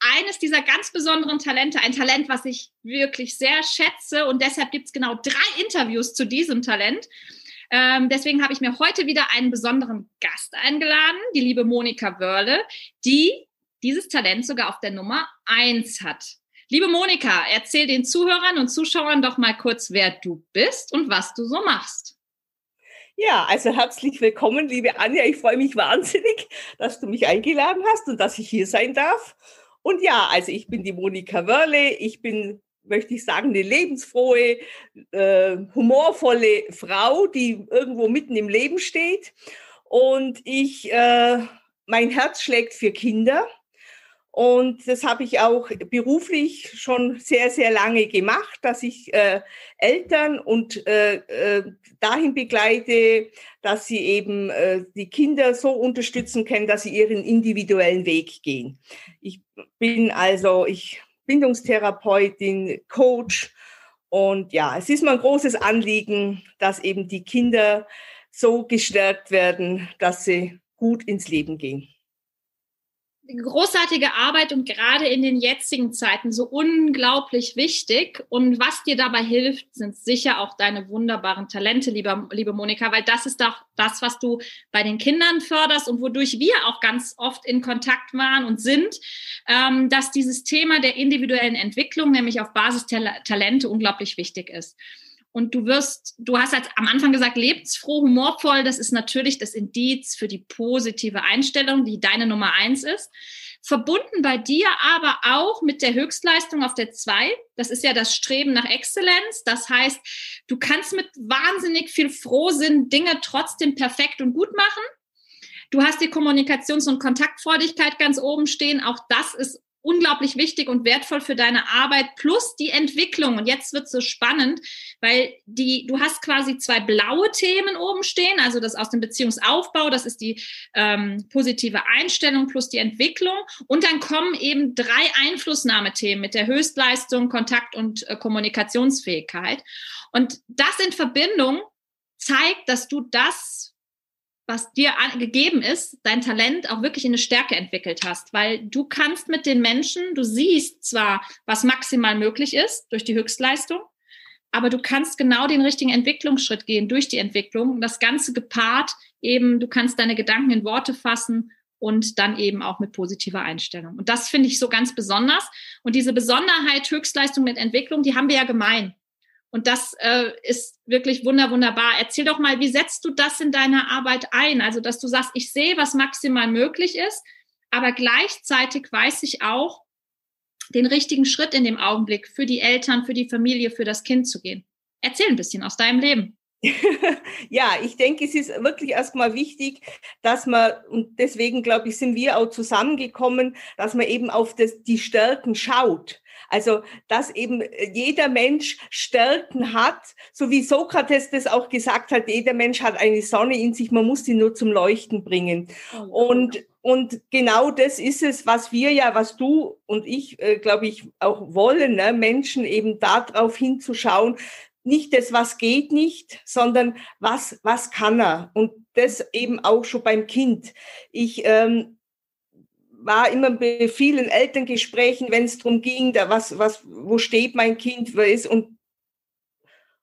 eines dieser ganz besonderen Talente, ein Talent, was ich wirklich sehr schätze und deshalb gibt es genau drei Interviews zu diesem Talent. Ähm, deswegen habe ich mir heute wieder einen besonderen Gast eingeladen, die liebe Monika Wörle, die dieses Talent sogar auf der Nummer eins hat. Liebe Monika, erzähl den Zuhörern und Zuschauern doch mal kurz, wer du bist und was du so machst. Ja, also herzlich willkommen, liebe Anja. Ich freue mich wahnsinnig, dass du mich eingeladen hast und dass ich hier sein darf. Und ja, also ich bin die Monika Wörle. Ich bin, möchte ich sagen, eine lebensfrohe, äh, humorvolle Frau, die irgendwo mitten im Leben steht. Und ich, äh, mein Herz schlägt für Kinder. Und das habe ich auch beruflich schon sehr, sehr lange gemacht, dass ich äh, Eltern und äh, äh, dahin begleite, dass sie eben äh, die Kinder so unterstützen können, dass sie ihren individuellen Weg gehen. Ich bin also, ich Bindungstherapeutin, Coach und ja, es ist mir ein großes Anliegen, dass eben die Kinder so gestärkt werden, dass sie gut ins Leben gehen großartige Arbeit und gerade in den jetzigen Zeiten so unglaublich wichtig. Und was dir dabei hilft, sind sicher auch deine wunderbaren Talente, liebe, liebe Monika, weil das ist doch das, was du bei den Kindern förderst und wodurch wir auch ganz oft in Kontakt waren und sind, ähm, dass dieses Thema der individuellen Entwicklung, nämlich auf Basis Talente, unglaublich wichtig ist. Und du wirst, du hast halt am Anfang gesagt, lebensfroh, humorvoll. Das ist natürlich das Indiz für die positive Einstellung, die deine Nummer eins ist. Verbunden bei dir aber auch mit der Höchstleistung auf der zwei. Das ist ja das Streben nach Exzellenz. Das heißt, du kannst mit wahnsinnig viel Frohsinn Dinge trotzdem perfekt und gut machen. Du hast die Kommunikations- und Kontaktfreudigkeit ganz oben stehen. Auch das ist unglaublich wichtig und wertvoll für deine Arbeit plus die Entwicklung. Und jetzt wird es so spannend, weil die, du hast quasi zwei blaue Themen oben stehen, also das aus dem Beziehungsaufbau, das ist die ähm, positive Einstellung plus die Entwicklung. Und dann kommen eben drei Einflussnahmethemen mit der Höchstleistung, Kontakt und äh, Kommunikationsfähigkeit. Und das in Verbindung zeigt, dass du das was dir gegeben ist, dein Talent auch wirklich in eine Stärke entwickelt hast, weil du kannst mit den Menschen, du siehst zwar, was maximal möglich ist durch die Höchstleistung, aber du kannst genau den richtigen Entwicklungsschritt gehen durch die Entwicklung. Das Ganze gepaart eben, du kannst deine Gedanken in Worte fassen und dann eben auch mit positiver Einstellung. Und das finde ich so ganz besonders. Und diese Besonderheit Höchstleistung mit Entwicklung, die haben wir ja gemein. Und das äh, ist wirklich wunder, wunderbar. Erzähl doch mal, wie setzt du das in deiner Arbeit ein? Also, dass du sagst, ich sehe, was maximal möglich ist, aber gleichzeitig weiß ich auch, den richtigen Schritt in dem Augenblick für die Eltern, für die Familie, für das Kind zu gehen. Erzähl ein bisschen aus deinem Leben. ja, ich denke, es ist wirklich erstmal wichtig, dass man, und deswegen glaube ich, sind wir auch zusammengekommen, dass man eben auf das, die Stärken schaut. Also, dass eben äh, jeder Mensch Stärken hat, so wie Sokrates das auch gesagt hat, jeder Mensch hat eine Sonne in sich, man muss sie nur zum Leuchten bringen. Und, und genau das ist es, was wir ja, was du und ich, äh, glaube ich, auch wollen, ne? Menschen eben darauf hinzuschauen, nicht das, was geht nicht, sondern was, was kann er. Und das eben auch schon beim Kind. Ich ähm, war immer bei vielen Elterngesprächen, wenn es darum ging, da was, was, wo steht mein Kind, wer ist und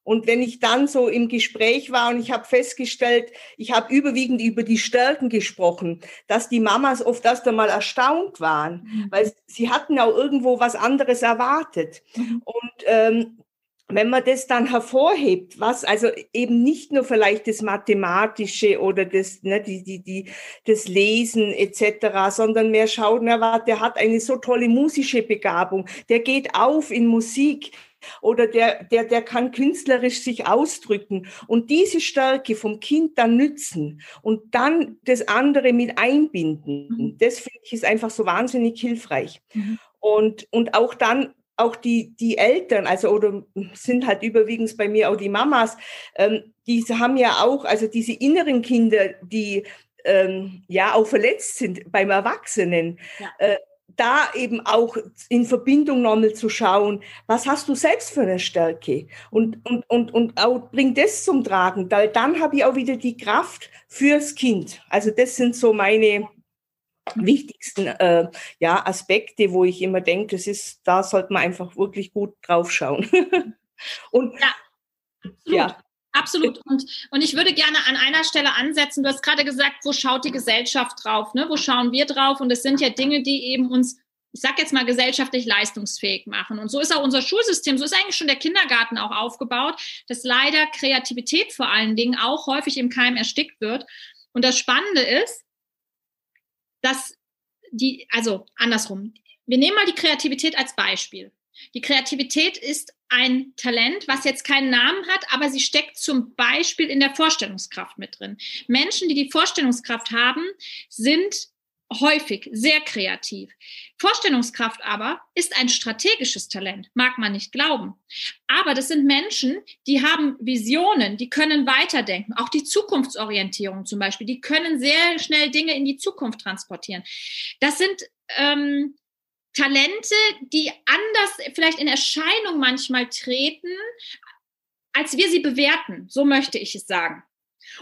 und wenn ich dann so im Gespräch war und ich habe festgestellt, ich habe überwiegend über die Stärken gesprochen, dass die Mamas oft erst einmal erstaunt waren, mhm. weil sie hatten auch irgendwo was anderes erwartet. Mhm. Und ähm, wenn man das dann hervorhebt, was also eben nicht nur vielleicht das Mathematische oder das, ne, die, die, die, das Lesen etc., sondern mehr schaut, na, der hat eine so tolle musische Begabung, der geht auf in Musik, oder der, der, der kann künstlerisch sich ausdrücken und diese Stärke vom Kind dann nützen und dann das andere mit einbinden. Mhm. Das finde ich ist einfach so wahnsinnig hilfreich. Mhm. Und, und auch dann auch die, die Eltern, also oder sind halt überwiegend bei mir auch die Mamas, ähm, die haben ja auch, also diese inneren Kinder, die ähm, ja auch verletzt sind beim Erwachsenen. Ja. Äh, da eben auch in Verbindung nochmal zu schauen, was hast du selbst für eine Stärke und, und, und, und auch bring das zum Tragen, weil dann habe ich auch wieder die Kraft fürs Kind. Also das sind so meine, wichtigsten äh, ja, Aspekte, wo ich immer denke, das ist, da sollte man einfach wirklich gut drauf schauen. und ja, absolut. ja. Absolut. Und, und ich würde gerne an einer Stelle ansetzen. Du hast gerade gesagt, wo schaut die Gesellschaft drauf? Ne? Wo schauen wir drauf? Und es sind ja Dinge, die eben uns, ich sag jetzt mal, gesellschaftlich leistungsfähig machen. Und so ist auch unser Schulsystem, so ist eigentlich schon der Kindergarten auch aufgebaut, dass leider Kreativität vor allen Dingen auch häufig im Keim erstickt wird. Und das Spannende ist, dass die, also andersrum, wir nehmen mal die Kreativität als Beispiel. Die Kreativität ist ein Talent, was jetzt keinen Namen hat, aber sie steckt zum Beispiel in der Vorstellungskraft mit drin. Menschen, die die Vorstellungskraft haben, sind häufig sehr kreativ. Vorstellungskraft aber ist ein strategisches Talent, mag man nicht glauben. Aber das sind Menschen, die haben Visionen, die können weiterdenken, auch die Zukunftsorientierung zum Beispiel, die können sehr schnell Dinge in die Zukunft transportieren. Das sind ähm, Talente, die anders vielleicht in Erscheinung manchmal treten, als wir sie bewerten. So möchte ich es sagen.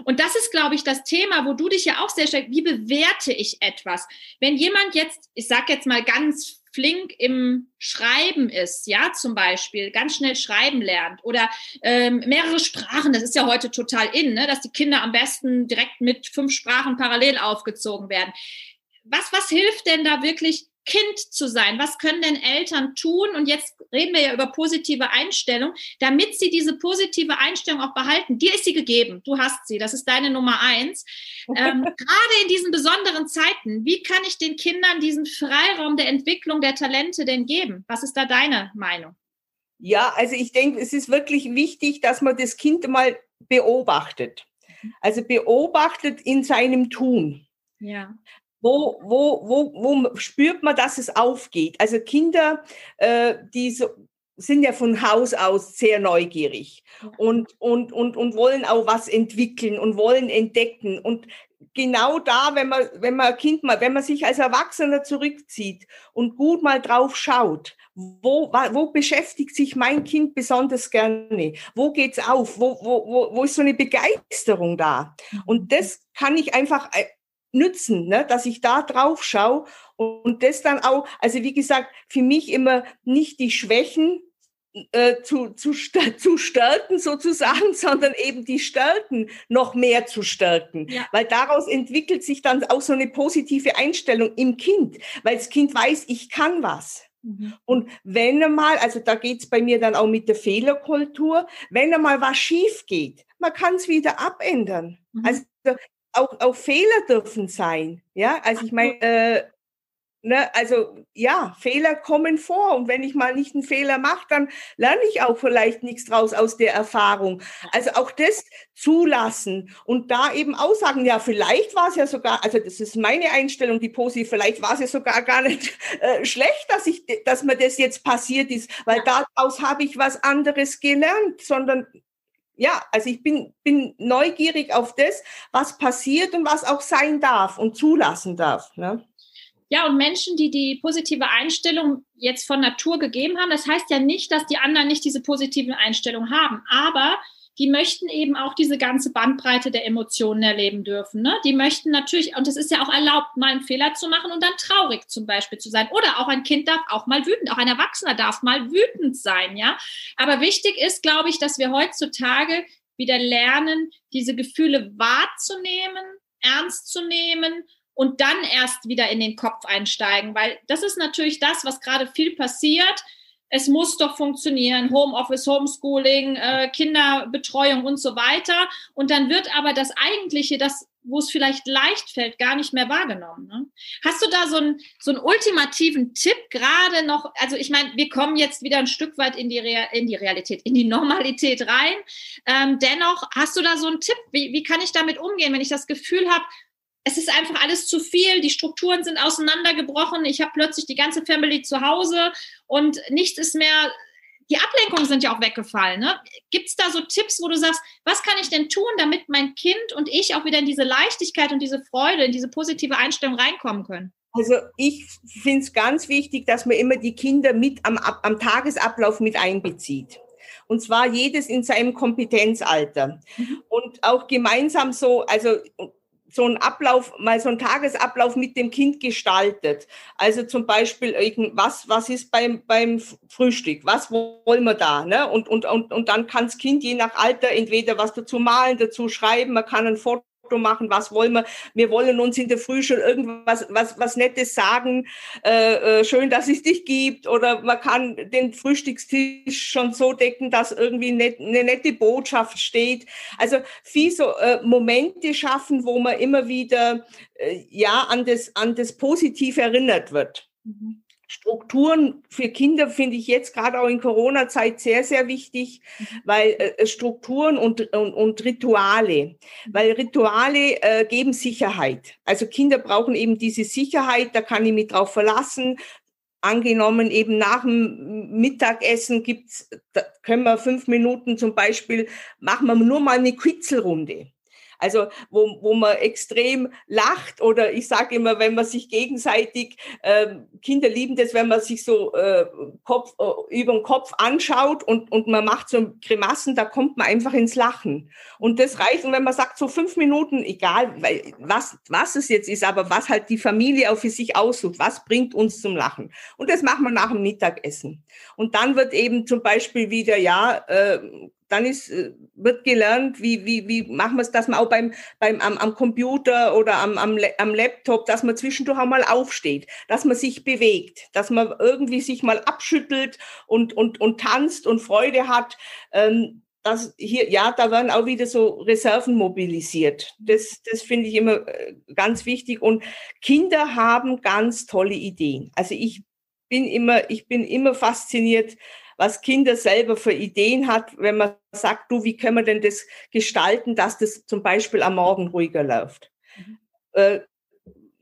Und das ist, glaube ich, das Thema, wo du dich ja auch sehr stark, wie bewerte ich etwas? Wenn jemand jetzt, ich sag jetzt mal ganz flink im Schreiben ist, ja, zum Beispiel, ganz schnell schreiben lernt oder ähm, mehrere Sprachen, das ist ja heute total in, ne, dass die Kinder am besten direkt mit fünf Sprachen parallel aufgezogen werden. Was, was hilft denn da wirklich Kind zu sein? Was können denn Eltern tun? Und jetzt reden wir ja über positive Einstellung, damit sie diese positive Einstellung auch behalten. Dir ist sie gegeben. Du hast sie. Das ist deine Nummer eins. Ähm, gerade in diesen besonderen Zeiten, wie kann ich den Kindern diesen Freiraum der Entwicklung der Talente denn geben? Was ist da deine Meinung? Ja, also ich denke, es ist wirklich wichtig, dass man das Kind mal beobachtet. Also beobachtet in seinem Tun. Ja wo, wo, wo, wo spürt man, dass es aufgeht? Also Kinder, äh, die so, sind ja von Haus aus sehr neugierig und, und, und, und wollen auch was entwickeln und wollen entdecken. Und genau da, wenn man, wenn man Kind mal, wenn man sich als Erwachsener zurückzieht und gut mal drauf schaut, wo, wo beschäftigt sich mein Kind besonders gerne? Wo geht's auf? Wo, wo, wo, wo ist so eine Begeisterung da? Und das kann ich einfach äh, nützen, ne? dass ich da drauf schaue und das dann auch, also wie gesagt, für mich immer nicht die Schwächen äh, zu, zu, zu stärken sozusagen, sondern eben die Stärken noch mehr zu stärken. Ja. Weil daraus entwickelt sich dann auch so eine positive Einstellung im Kind, weil das Kind weiß, ich kann was. Mhm. Und wenn einmal, also da geht's bei mir dann auch mit der Fehlerkultur, wenn einmal was schief geht, man kann es wieder abändern. Mhm. Also auch, auch Fehler dürfen sein. Ja, also ich meine, äh, ne, also ja, Fehler kommen vor und wenn ich mal nicht einen Fehler mache, dann lerne ich auch vielleicht nichts draus aus der Erfahrung. Also auch das zulassen und da eben auch sagen, ja, vielleicht war es ja sogar, also das ist meine Einstellung, die positiv, vielleicht war es ja sogar gar nicht äh, schlecht, dass ich, dass mir das jetzt passiert ist, weil daraus habe ich was anderes gelernt, sondern ja, also ich bin, bin neugierig auf das, was passiert und was auch sein darf und zulassen darf. Ne? Ja, und Menschen, die die positive Einstellung jetzt von Natur gegeben haben, das heißt ja nicht, dass die anderen nicht diese positive Einstellung haben, aber die möchten eben auch diese ganze Bandbreite der Emotionen erleben dürfen. Ne? Die möchten natürlich, und es ist ja auch erlaubt, mal einen Fehler zu machen und dann traurig zum Beispiel zu sein. Oder auch ein Kind darf auch mal wütend, auch ein Erwachsener darf mal wütend sein, ja. Aber wichtig ist, glaube ich, dass wir heutzutage wieder lernen, diese Gefühle wahrzunehmen, ernst zu nehmen und dann erst wieder in den Kopf einsteigen, weil das ist natürlich das, was gerade viel passiert es muss doch funktionieren, Homeoffice, Homeschooling, äh, Kinderbetreuung und so weiter. Und dann wird aber das Eigentliche, das, wo es vielleicht leicht fällt, gar nicht mehr wahrgenommen. Ne? Hast du da so einen, so einen ultimativen Tipp gerade noch? Also ich meine, wir kommen jetzt wieder ein Stück weit in die, Real, in die Realität, in die Normalität rein. Ähm, dennoch, hast du da so einen Tipp? Wie, wie kann ich damit umgehen, wenn ich das Gefühl habe, es ist einfach alles zu viel, die Strukturen sind auseinandergebrochen, ich habe plötzlich die ganze Family zu Hause und nichts ist mehr, die Ablenkungen sind ja auch weggefallen. Ne? Gibt es da so Tipps, wo du sagst, was kann ich denn tun, damit mein Kind und ich auch wieder in diese Leichtigkeit und diese Freude, in diese positive Einstellung reinkommen können? Also ich finde es ganz wichtig, dass man immer die Kinder mit am, am Tagesablauf mit einbezieht und zwar jedes in seinem Kompetenzalter. Mhm. Und auch gemeinsam so, also so ein Ablauf, mal so ein Tagesablauf mit dem Kind gestaltet. Also zum Beispiel, was, was ist beim, beim Frühstück? Was wollen wir da? Ne? Und, und, und, und dann kann das Kind je nach Alter entweder was dazu malen, dazu schreiben, man kann ein Foto Foto machen, was wollen wir? Wir wollen uns in der Früh schon irgendwas was, was Nettes sagen, äh, äh, schön, dass es dich gibt oder man kann den Frühstückstisch schon so decken, dass irgendwie net, eine nette Botschaft steht. Also viel so äh, Momente schaffen, wo man immer wieder äh, ja an das, an das Positiv erinnert wird. Mhm. Strukturen für Kinder finde ich jetzt gerade auch in Corona-Zeit sehr, sehr wichtig, mhm. weil äh, Strukturen und, und, und Rituale, weil Rituale äh, geben Sicherheit. Also Kinder brauchen eben diese Sicherheit, da kann ich mich drauf verlassen. Angenommen, eben nach dem Mittagessen gibt's, da können wir fünf Minuten zum Beispiel, machen wir nur mal eine Quitzelrunde. Also wo, wo man extrem lacht oder ich sage immer, wenn man sich gegenseitig, äh, Kinder lieben das, wenn man sich so äh, Kopf, äh, über den Kopf anschaut und, und man macht so Grimassen, da kommt man einfach ins Lachen. Und das reicht, und wenn man sagt, so fünf Minuten, egal weil, was, was es jetzt ist, aber was halt die Familie auch für sich aussucht, was bringt uns zum Lachen. Und das machen wir nach dem Mittagessen. Und dann wird eben zum Beispiel wieder, ja, äh, dann ist, äh, wird gelernt, wie, wie, wie machen wir es, dass man auch beim, beim, am, am Computer oder am, am, am Laptop, dass man zwischendurch auch mal aufsteht, dass man sich bewegt, dass man irgendwie sich mal abschüttelt und, und, und tanzt und Freude hat. Ähm, das hier, ja, da werden auch wieder so Reserven mobilisiert. Das, das finde ich immer äh, ganz wichtig. Und Kinder haben ganz tolle Ideen. Also ich bin immer, ich bin immer fasziniert, was Kinder selber für Ideen hat, wenn man sagt, du, wie können wir denn das gestalten, dass das zum Beispiel am Morgen ruhiger läuft. Mhm. Äh,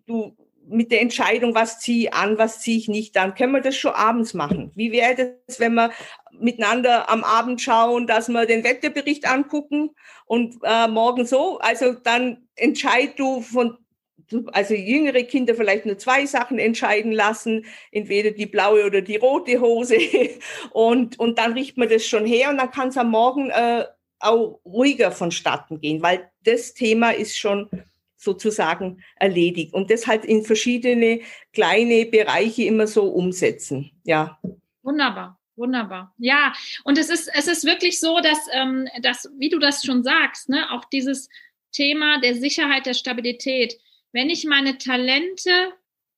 du, mit der Entscheidung, was ziehe ich an, was ziehe ich nicht an, können wir das schon abends machen. Wie wäre das, wenn wir miteinander am Abend schauen, dass wir den Wetterbericht angucken und äh, morgen so, also dann entscheid du von also jüngere Kinder vielleicht nur zwei Sachen entscheiden lassen, entweder die blaue oder die rote Hose. Und, und dann riecht man das schon her und dann kann es am Morgen äh, auch ruhiger vonstatten gehen, weil das Thema ist schon sozusagen erledigt. Und das halt in verschiedene kleine Bereiche immer so umsetzen. Ja. Wunderbar. Wunderbar. Ja, und es ist, es ist wirklich so, dass, ähm, dass, wie du das schon sagst, ne, auch dieses Thema der Sicherheit, der Stabilität, wenn ich meine Talente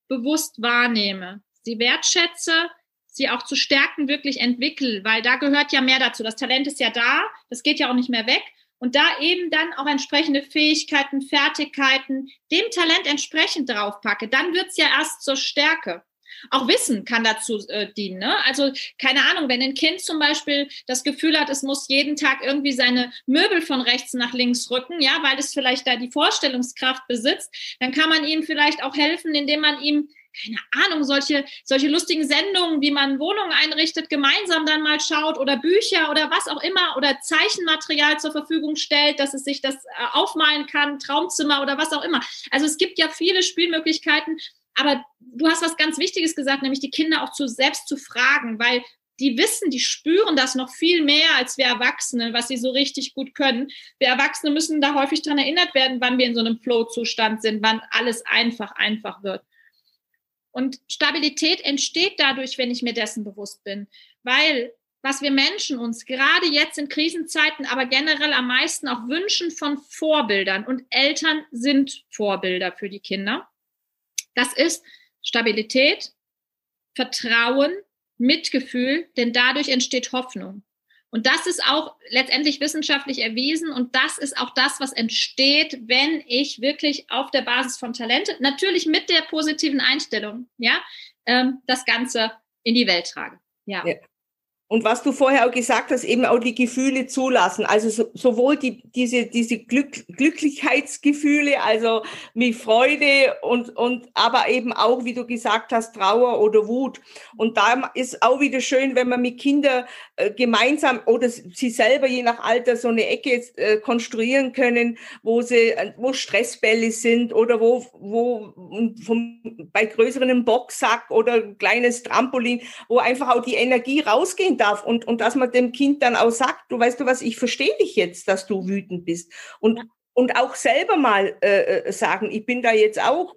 bewusst wahrnehme, sie wertschätze, sie auch zu stärken wirklich entwickle, weil da gehört ja mehr dazu. Das Talent ist ja da, das geht ja auch nicht mehr weg. Und da eben dann auch entsprechende Fähigkeiten, Fertigkeiten dem Talent entsprechend draufpacke, dann wird's ja erst zur Stärke. Auch Wissen kann dazu äh, dienen. Ne? Also keine Ahnung, wenn ein Kind zum Beispiel das Gefühl hat, es muss jeden Tag irgendwie seine Möbel von rechts nach links rücken, ja, weil es vielleicht da die Vorstellungskraft besitzt, dann kann man ihm vielleicht auch helfen, indem man ihm keine Ahnung, solche, solche lustigen Sendungen, wie man Wohnungen einrichtet, gemeinsam dann mal schaut oder Bücher oder was auch immer oder Zeichenmaterial zur Verfügung stellt, dass es sich das äh, aufmalen kann, Traumzimmer oder was auch immer. Also es gibt ja viele Spielmöglichkeiten, aber du hast was ganz Wichtiges gesagt, nämlich die Kinder auch zu selbst zu fragen, weil die wissen, die spüren das noch viel mehr als wir Erwachsene, was sie so richtig gut können. Wir Erwachsene müssen da häufig daran erinnert werden, wann wir in so einem Flow-Zustand sind, wann alles einfach, einfach wird. Und Stabilität entsteht dadurch, wenn ich mir dessen bewusst bin, weil was wir Menschen uns gerade jetzt in Krisenzeiten, aber generell am meisten auch wünschen von Vorbildern und Eltern sind Vorbilder für die Kinder das ist Stabilität, Vertrauen, Mitgefühl, denn dadurch entsteht Hoffnung. Und das ist auch letztendlich wissenschaftlich erwiesen und das ist auch das, was entsteht, wenn ich wirklich auf der Basis von Talente, natürlich mit der positiven Einstellung, ja, ähm, das Ganze in die Welt trage. Ja. ja. Und was du vorher auch gesagt hast, eben auch die Gefühle zulassen. Also so, sowohl die, diese, diese Glück, Glücklichkeitsgefühle, also mit Freude und, und aber eben auch, wie du gesagt hast, Trauer oder Wut. Und da ist auch wieder schön, wenn man mit Kindern äh, gemeinsam oder sie selber je nach Alter so eine Ecke äh, konstruieren können, wo sie, äh, wo Stressbälle sind oder wo, wo vom, bei größeren Boxsack oder kleines Trampolin, wo einfach auch die Energie rausgehen darf und, und dass man dem Kind dann auch sagt, du weißt du was, ich verstehe dich jetzt, dass du wütend bist. Und, ja. und auch selber mal äh, äh, sagen, ich bin da jetzt auch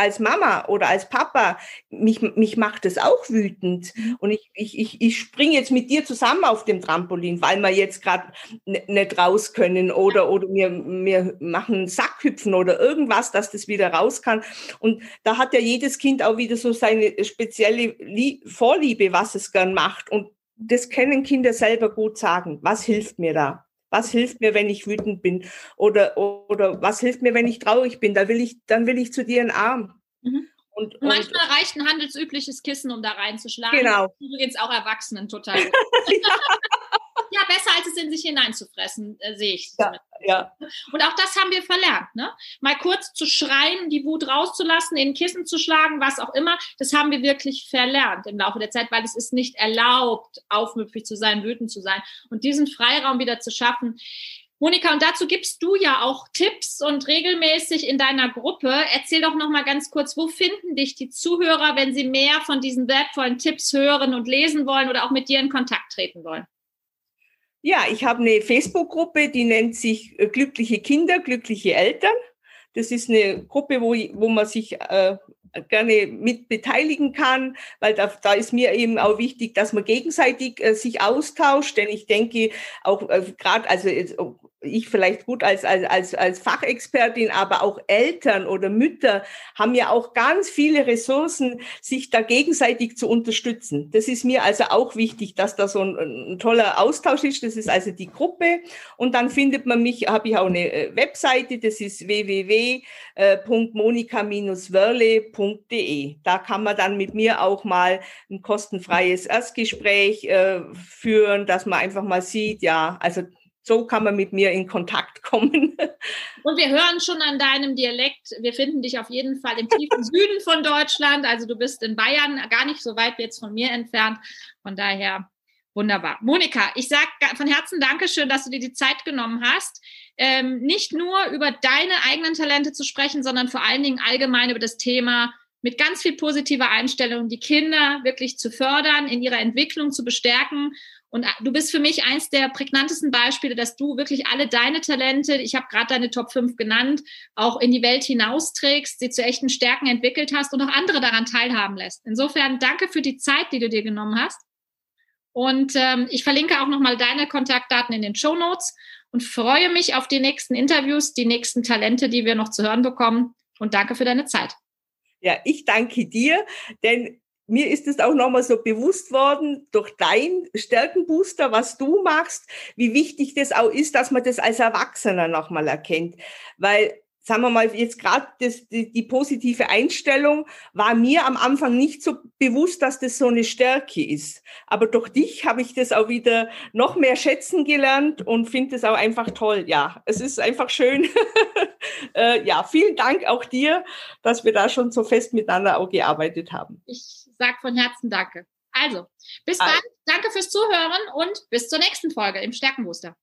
als Mama oder als Papa, mich, mich macht es auch wütend. Mhm. Und ich, ich, ich, ich springe jetzt mit dir zusammen auf dem Trampolin, weil wir jetzt gerade nicht raus können oder, oder wir, wir machen Sackhüpfen oder irgendwas, dass das wieder raus kann. Und da hat ja jedes Kind auch wieder so seine spezielle Vorliebe, was es gern macht. Und das können Kinder selber gut sagen. Was hilft mir da? Was hilft mir, wenn ich wütend bin? Oder, oder was hilft mir, wenn ich traurig bin? Da will ich, dann will ich zu dir einen Arm. Mhm. Und, und, Manchmal reicht ein handelsübliches Kissen, um da reinzuschlagen. Genau. Übrigens auch Erwachsenen total. ja. Ja, besser als es in sich hineinzufressen, äh, sehe ich. Ja, ja. Und auch das haben wir verlernt. Ne? Mal kurz zu schreien, die Wut rauszulassen, in Kissen zu schlagen, was auch immer, das haben wir wirklich verlernt im Laufe der Zeit, weil es ist nicht erlaubt, aufmüpfig zu sein, wütend zu sein. Und diesen Freiraum wieder zu schaffen, Monika, und dazu gibst du ja auch Tipps und regelmäßig in deiner Gruppe. Erzähl doch noch mal ganz kurz, wo finden dich die Zuhörer, wenn sie mehr von diesen wertvollen Tipps hören und lesen wollen oder auch mit dir in Kontakt treten wollen? Ja, ich habe eine Facebook-Gruppe, die nennt sich äh, Glückliche Kinder, glückliche Eltern. Das ist eine Gruppe, wo, wo man sich äh, gerne mit beteiligen kann, weil da, da ist mir eben auch wichtig, dass man gegenseitig äh, sich austauscht, denn ich denke auch äh, gerade, also ich vielleicht gut als, als, als, als Fachexpertin, aber auch Eltern oder Mütter haben ja auch ganz viele Ressourcen, sich da gegenseitig zu unterstützen. Das ist mir also auch wichtig, dass da so ein, ein toller Austausch ist. Das ist also die Gruppe. Und dann findet man mich, habe ich auch eine äh, Webseite, das ist www.monika-wörle.de. Da kann man dann mit mir auch mal ein kostenfreies Erstgespräch äh, führen, dass man einfach mal sieht, ja, also so kann man mit mir in Kontakt kommen. Und wir hören schon an deinem Dialekt, wir finden dich auf jeden Fall im tiefen Süden von Deutschland. Also du bist in Bayern, gar nicht so weit jetzt von mir entfernt. Von daher wunderbar. Monika, ich sage von Herzen Dankeschön, dass du dir die Zeit genommen hast, ähm, nicht nur über deine eigenen Talente zu sprechen, sondern vor allen Dingen allgemein über das Thema mit ganz viel positiver Einstellung die Kinder wirklich zu fördern, in ihrer Entwicklung zu bestärken und äh, du bist für mich eins der prägnantesten Beispiele, dass du wirklich alle deine Talente, ich habe gerade deine Top 5 genannt, auch in die Welt hinausträgst, sie zu echten Stärken entwickelt hast und auch andere daran teilhaben lässt. Insofern danke für die Zeit, die du dir genommen hast. Und ähm, ich verlinke auch nochmal deine Kontaktdaten in den Show Notes und freue mich auf die nächsten Interviews, die nächsten Talente, die wir noch zu hören bekommen. Und danke für deine Zeit. Ja, ich danke dir, denn mir ist es auch nochmal so bewusst worden durch dein Stärkenbooster, was du machst, wie wichtig das auch ist, dass man das als Erwachsener nochmal erkennt. Weil sagen wir mal, jetzt gerade die, die positive Einstellung war mir am Anfang nicht so bewusst, dass das so eine Stärke ist. Aber durch dich habe ich das auch wieder noch mehr schätzen gelernt und finde es auch einfach toll. Ja, es ist einfach schön. äh, ja, vielen Dank auch dir, dass wir da schon so fest miteinander auch gearbeitet haben. Ich sage von Herzen Danke. Also, bis dann. Danke fürs Zuhören und bis zur nächsten Folge im Stärkenbooster.